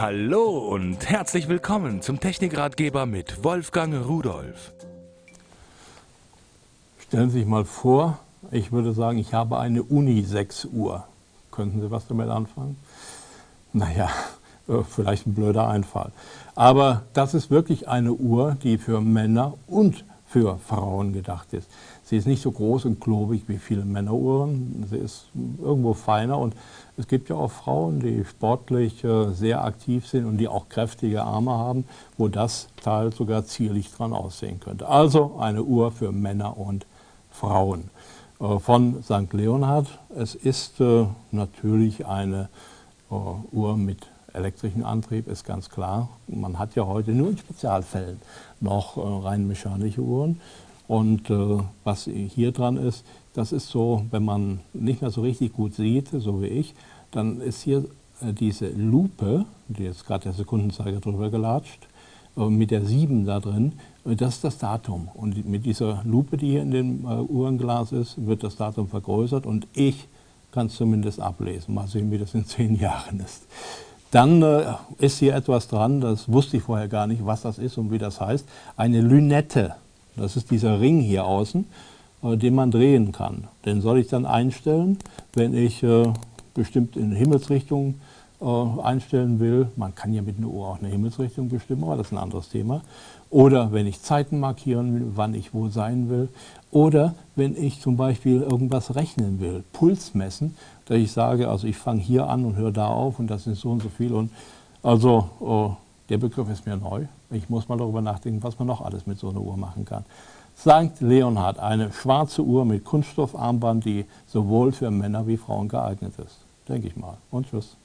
Hallo und herzlich willkommen zum Technikratgeber mit Wolfgang Rudolf. Stellen Sie sich mal vor, ich würde sagen, ich habe eine Unisex-Uhr. Könnten Sie was damit anfangen? Naja, äh, vielleicht ein blöder Einfall. Aber das ist wirklich eine Uhr, die für Männer und für Frauen gedacht ist. Sie ist nicht so groß und klobig wie viele Männeruhren. Sie ist irgendwo feiner und es gibt ja auch Frauen, die sportlich äh, sehr aktiv sind und die auch kräftige Arme haben, wo das Teil sogar zierlich dran aussehen könnte. Also eine Uhr für Männer und Frauen äh, von St. Leonhard. Es ist äh, natürlich eine Uhr mit elektrischen Antrieb, ist ganz klar. Man hat ja heute nur in Spezialfällen noch rein mechanische Uhren. Und äh, was hier dran ist, das ist so, wenn man nicht mehr so richtig gut sieht, so wie ich, dann ist hier äh, diese Lupe, die jetzt gerade der Sekundenzeiger drüber gelatscht, äh, mit der 7 da drin, äh, das ist das Datum. Und mit dieser Lupe, die hier in dem äh, Uhrenglas ist, wird das Datum vergrößert und ich kann es zumindest ablesen. Mal sehen, wie das in zehn Jahren ist. Dann äh, ist hier etwas dran, das wusste ich vorher gar nicht, was das ist und wie das heißt. Eine Lünette. Das ist dieser Ring hier außen, äh, den man drehen kann. Den soll ich dann einstellen, wenn ich äh, bestimmt in Himmelsrichtung äh, einstellen will. Man kann ja mit einer Uhr auch eine Himmelsrichtung bestimmen, aber das ist ein anderes Thema. Oder wenn ich Zeiten markieren will, wann ich wo sein will. Oder wenn ich zum Beispiel irgendwas rechnen will, Puls messen, dass ich sage, also ich fange hier an und höre da auf und das sind so und so viel. Und also der Begriff ist mir neu. Ich muss mal darüber nachdenken, was man noch alles mit so einer Uhr machen kann. St. Leonhard, eine schwarze Uhr mit Kunststoffarmband, die sowohl für Männer wie Frauen geeignet ist. Denke ich mal. Und tschüss.